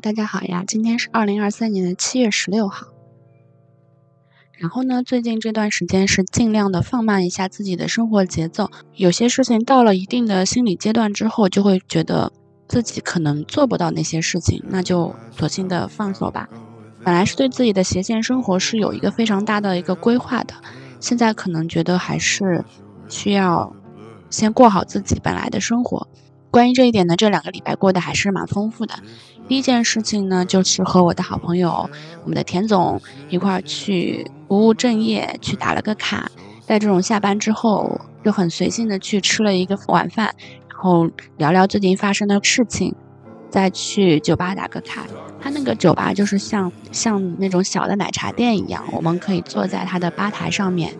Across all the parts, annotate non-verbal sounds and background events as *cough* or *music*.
大家好呀！今天是二零二三年的七月十六号。然后呢，最近这段时间是尽量的放慢一下自己的生活节奏。有些事情到了一定的心理阶段之后，就会觉得自己可能做不到那些事情，那就索性的放手吧。本来是对自己的斜线生活是有一个非常大的一个规划的，现在可能觉得还是需要先过好自己本来的生活。关于这一点呢，这两个礼拜过得还是蛮丰富的。第一件事情呢，就是和我的好朋友，我们的田总一块儿去不务正业，去打了个卡。在这种下班之后，就很随性的去吃了一个晚饭，然后聊聊最近发生的事情，再去酒吧打个卡。他那个酒吧就是像像那种小的奶茶店一样，我们可以坐在他的吧台上面。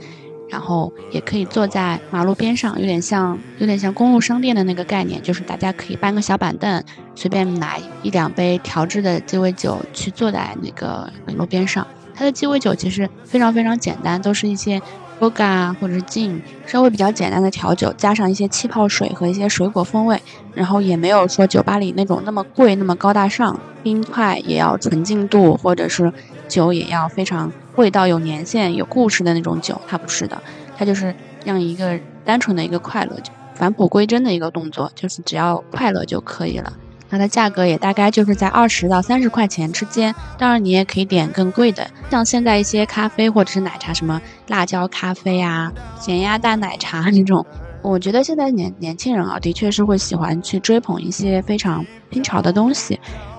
然后也可以坐在马路边上，有点像有点像公路商店的那个概念，就是大家可以搬个小板凳，随便拿一两杯调制的鸡尾酒去坐在那个路边上。它的鸡尾酒其实非常非常简单，都是一些 v o g a 或者是 gin，稍微比较简单的调酒，加上一些气泡水和一些水果风味，然后也没有说酒吧里那种那么贵那么高大上，冰块也要纯净度，或者是酒也要非常。味道有年限、有故事的那种酒，它不是的，它就是让一个单纯的一个快乐，返璞归真的一个动作，就是只要快乐就可以了。它的价格也大概就是在二十到三十块钱之间，当然你也可以点更贵的，像现在一些咖啡或者是奶茶，什么辣椒咖啡啊、咸鸭蛋奶茶这种，我觉得现在年年轻人啊，的确是会喜欢去追捧一些非常新潮的东西，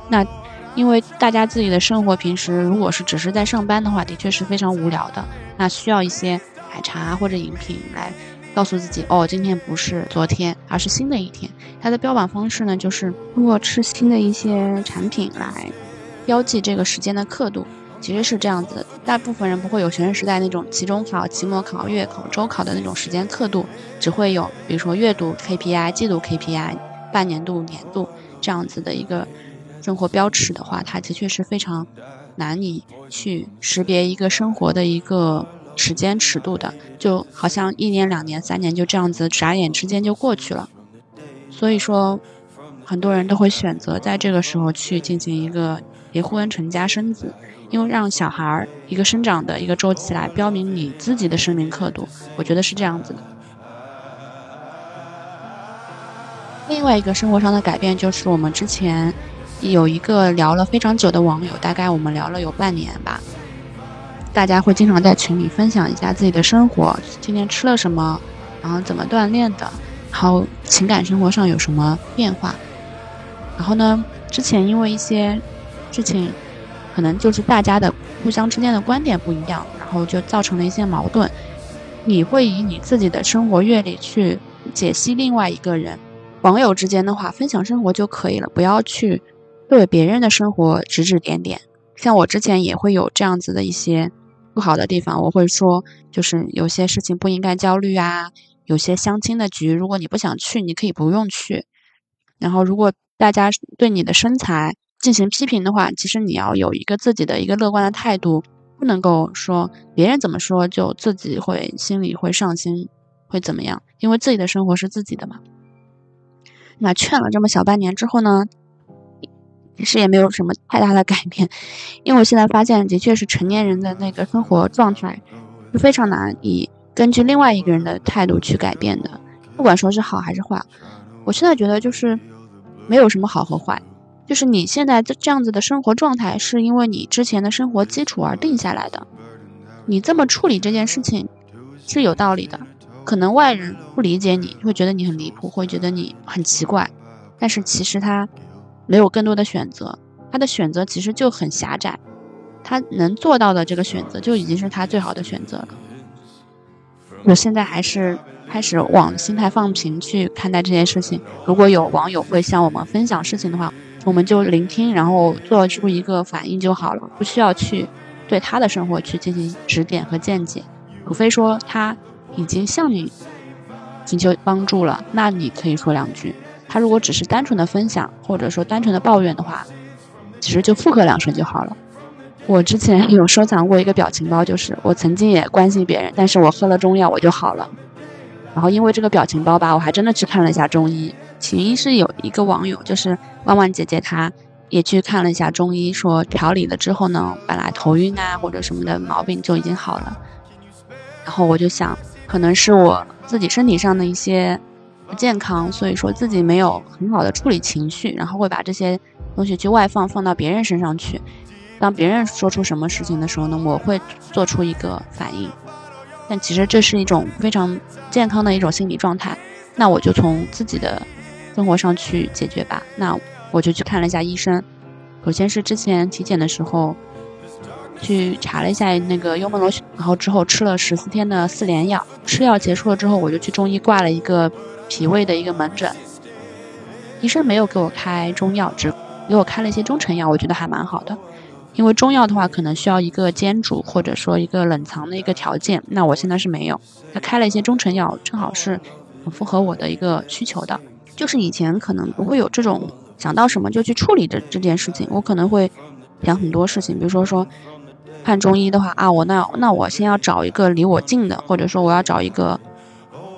那。因为大家自己的生活平时如果是只是在上班的话，的确是非常无聊的。那需要一些奶茶或者饮品来告诉自己，哦，今天不是昨天，而是新的一天。它的标榜方式呢，就是通过吃新的一些产品来标记这个时间的刻度。其实是这样子的，大部分人不会有学生时代那种期中考、期末考、月考、周考的那种时间刻度，只会有比如说月度 KPI、季度 KPI、半年度、年度这样子的一个。生活标尺的话，它的确是非常难以去识别一个生活的一个时间尺度的，就好像一年、两年、三年就这样子眨眼之间就过去了。所以说，很多人都会选择在这个时候去进行一个结婚、成家、生子，因为让小孩儿一个生长的一个周期来标明你自己的生命刻度，我觉得是这样子的。另外一个生活上的改变就是我们之前。有一个聊了非常久的网友，大概我们聊了有半年吧。大家会经常在群里分享一下自己的生活，今天吃了什么，然后怎么锻炼的，然后情感生活上有什么变化。然后呢，之前因为一些事情，可能就是大家的互相之间的观点不一样，然后就造成了一些矛盾。你会以你自己的生活阅历去解析另外一个人。网友之间的话，分享生活就可以了，不要去。对别人的生活指指点点，像我之前也会有这样子的一些不好的地方，我会说，就是有些事情不应该焦虑啊，有些相亲的局，如果你不想去，你可以不用去。然后，如果大家对你的身材进行批评的话，其实你要有一个自己的一个乐观的态度，不能够说别人怎么说就自己会心里会上心，会怎么样？因为自己的生活是自己的嘛。那劝了这么小半年之后呢？其实也没有什么太大的改变，因为我现在发现，的确是成年人的那个生活状态是非常难以根据另外一个人的态度去改变的，不管说是好还是坏。我现在觉得就是没有什么好和坏，就是你现在这这样子的生活状态，是因为你之前的生活基础而定下来的。你这么处理这件事情是有道理的，可能外人不理解你会觉得你很离谱，会觉得你很奇怪，但是其实他。没有更多的选择，他的选择其实就很狭窄，他能做到的这个选择就已经是他最好的选择了。我现在还是开始往心态放平去看待这件事情。如果有网友会向我们分享事情的话，我们就聆听，然后做出一个反应就好了，不需要去对他的生活去进行指点和见解。除非说他已经向你寻求帮助了，那你可以说两句。他如果只是单纯的分享，或者说单纯的抱怨的话，其实就附和两声就好了。我之前有收藏过一个表情包，就是我曾经也关心别人，但是我喝了中药我就好了。然后因为这个表情包吧，我还真的去看了一下中医。起因是有一个网友，就是万万姐姐，她也去看了一下中医，说调理了之后呢，本来头晕啊或者什么的毛病就已经好了。然后我就想，可能是我自己身体上的一些不健康，所以说自己没有很好的处理情绪，然后会把这些东西去外放，放到别人身上去。当别人说出什么事情的时候呢，我会做出一个反应。但其实这是一种非常健康的一种心理状态。那我就从自己的。生活上去解决吧。那我就去看了一下医生。首先是之前体检的时候，去查了一下那个幽门螺旋，然后之后吃了十四天的四联药。吃药结束了之后，我就去中医挂了一个脾胃的一个门诊。医生没有给我开中药，只给我开了一些中成药，我觉得还蛮好的。因为中药的话，可能需要一个煎煮或者说一个冷藏的一个条件。那我现在是没有，他开了一些中成药，正好是符合我的一个需求的。就是以前可能不会有这种想到什么就去处理的这件事情，我可能会想很多事情，比如说说看中医的话啊，我那那我先要找一个离我近的，或者说我要找一个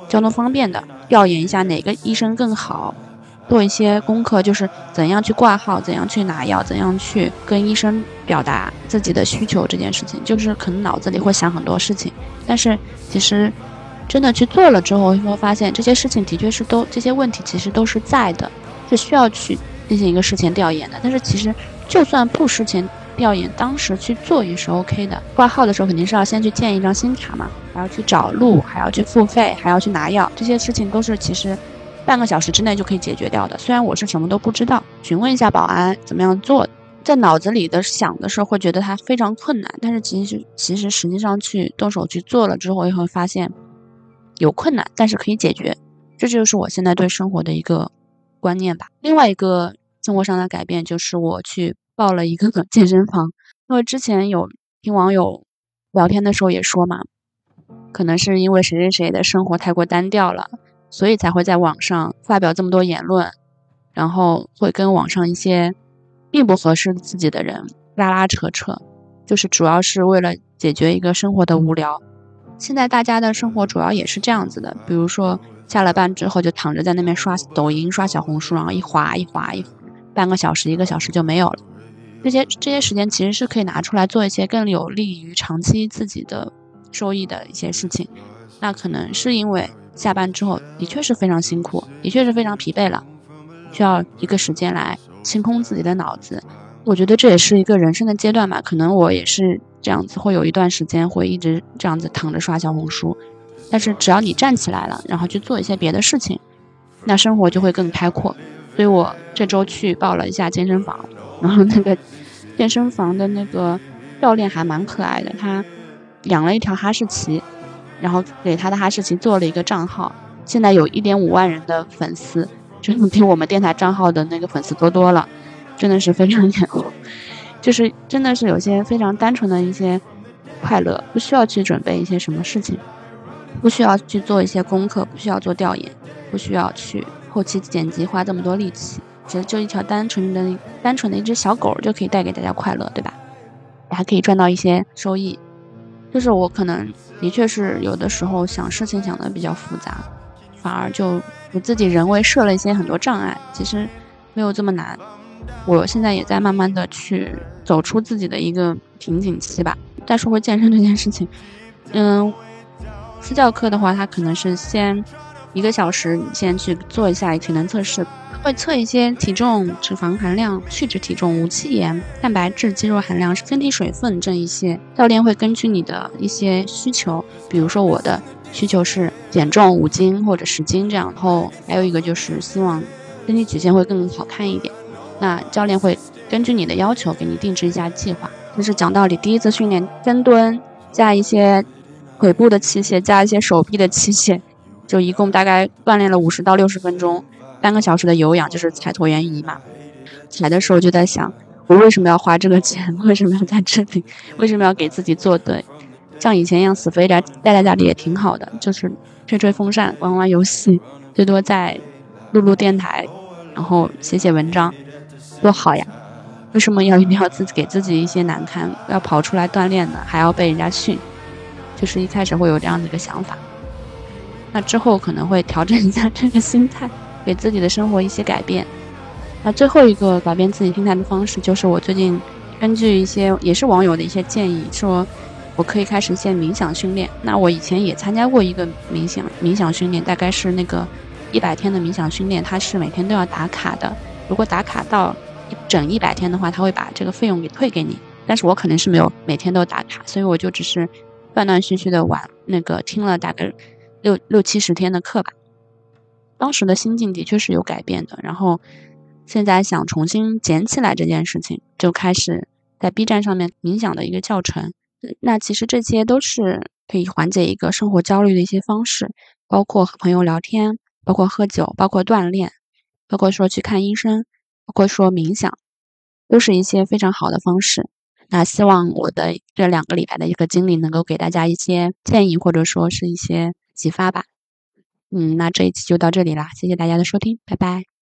交通方便的，调研一下哪个医生更好，做一些功课，就是怎样去挂号，怎样去拿药，怎样去跟医生表达自己的需求这件事情，就是可能脑子里会想很多事情，但是其实。真的去做了之后，会发现这些事情的确是都这些问题其实都是在的，是需要去进行一个事前调研的。但是其实就算不事前调研，当时去做也是 OK 的。挂号的时候肯定是要先去建一张新卡嘛，还要去找路，还要去付费，还要去拿药，这些事情都是其实半个小时之内就可以解决掉的。虽然我是什么都不知道，询问一下保安怎么样做，在脑子里的想的时候会觉得它非常困难，但是其实其实实际上去动手去做了之后，也会发现。有困难，但是可以解决，这就是我现在对生活的一个观念吧。另外一个生活上的改变就是我去报了一个个健身房，因为之前有听网友聊天的时候也说嘛，可能是因为谁谁谁的生活太过单调了，所以才会在网上发表这么多言论，然后会跟网上一些并不合适自己的人拉拉扯扯，就是主要是为了解决一个生活的无聊。现在大家的生活主要也是这样子的，比如说下了班之后就躺着在那边刷抖音、刷小红书，然后一滑一滑一，半个小时、一个小时就没有了。这些这些时间其实是可以拿出来做一些更有利于长期自己的收益的一些事情。那可能是因为下班之后的确是非常辛苦，的确是非常疲惫了，需要一个时间来清空自己的脑子。我觉得这也是一个人生的阶段吧，可能我也是。这样子会有一段时间会一直这样子躺着刷小红书，但是只要你站起来了，然后去做一些别的事情，那生活就会更开阔。所以我这周去报了一下健身房，然后那个健身房的那个教练还蛮可爱的，他养了一条哈士奇，然后给他的哈士奇做了一个账号，现在有一点五万人的粉丝，真的比我们电台账号的那个粉丝多多了，真的是非常 *laughs* 眼红。就是真的是有些非常单纯的一些快乐，不需要去准备一些什么事情，不需要去做一些功课，不需要做调研，不需要去后期剪辑花这么多力气，其实就一条单纯的、单纯的一只小狗就可以带给大家快乐，对吧？还可以赚到一些收益。就是我可能的确是有的时候想事情想的比较复杂，反而就我自己人为设了一些很多障碍，其实没有这么难。我现在也在慢慢的去走出自己的一个瓶颈期吧。再说回健身这件事情，嗯，私教课的话，它可能是先一个小时，你先去做一下体能测试，会测一些体重、脂肪含量、去脂体重、无气盐、蛋白质、肌肉含量、身体水分这一些。教练会根据你的一些需求，比如说我的需求是减重五斤或者十斤这样，然后还有一个就是希望身体曲线会更好看一点。那教练会根据你的要求给你定制一下计划。就是讲道理，第一次训练深蹲加一些腿部的器械，加一些手臂的器械，就一共大概锻炼了五十到六十分钟，半个小时的有氧就是踩椭圆仪嘛。踩的时候就在想，我为什么要花这个钱？*laughs* 为什么要在这里？为什么要给自己做对？像以前一样死肥宅待在家里也挺好的，就是吹吹风扇、玩玩游戏，最多在录录电台，然后写写文章，多好呀！为什么要一定要自己给自己一些难堪，要跑出来锻炼呢？还要被人家训？就是一开始会有这样的一个想法。那之后可能会调整一下这个心态，给自己的生活一些改变。那最后一个改变自己心态的方式，就是我最近根据一些也是网友的一些建议，说我可以开始一些冥想训练。那我以前也参加过一个冥想冥想训练，大概是那个一百天的冥想训练，它是每天都要打卡的。如果打卡到一整一百天的话，他会把这个费用给退给你。但是我可能是没有每天都打卡，所以我就只是断断续续的玩那个听了大概。六六七十天的课吧，当时的心境的确是有改变的。然后现在想重新捡起来这件事情，就开始在 B 站上面冥想的一个教程。那其实这些都是可以缓解一个生活焦虑的一些方式，包括和朋友聊天，包括喝酒，包括锻炼，包括说去看医生，包括说冥想，都是一些非常好的方式。那希望我的这两个礼拜的一个经历能够给大家一些建议，或者说是一些。启发吧，嗯，那这一期就到这里啦，谢谢大家的收听，拜拜。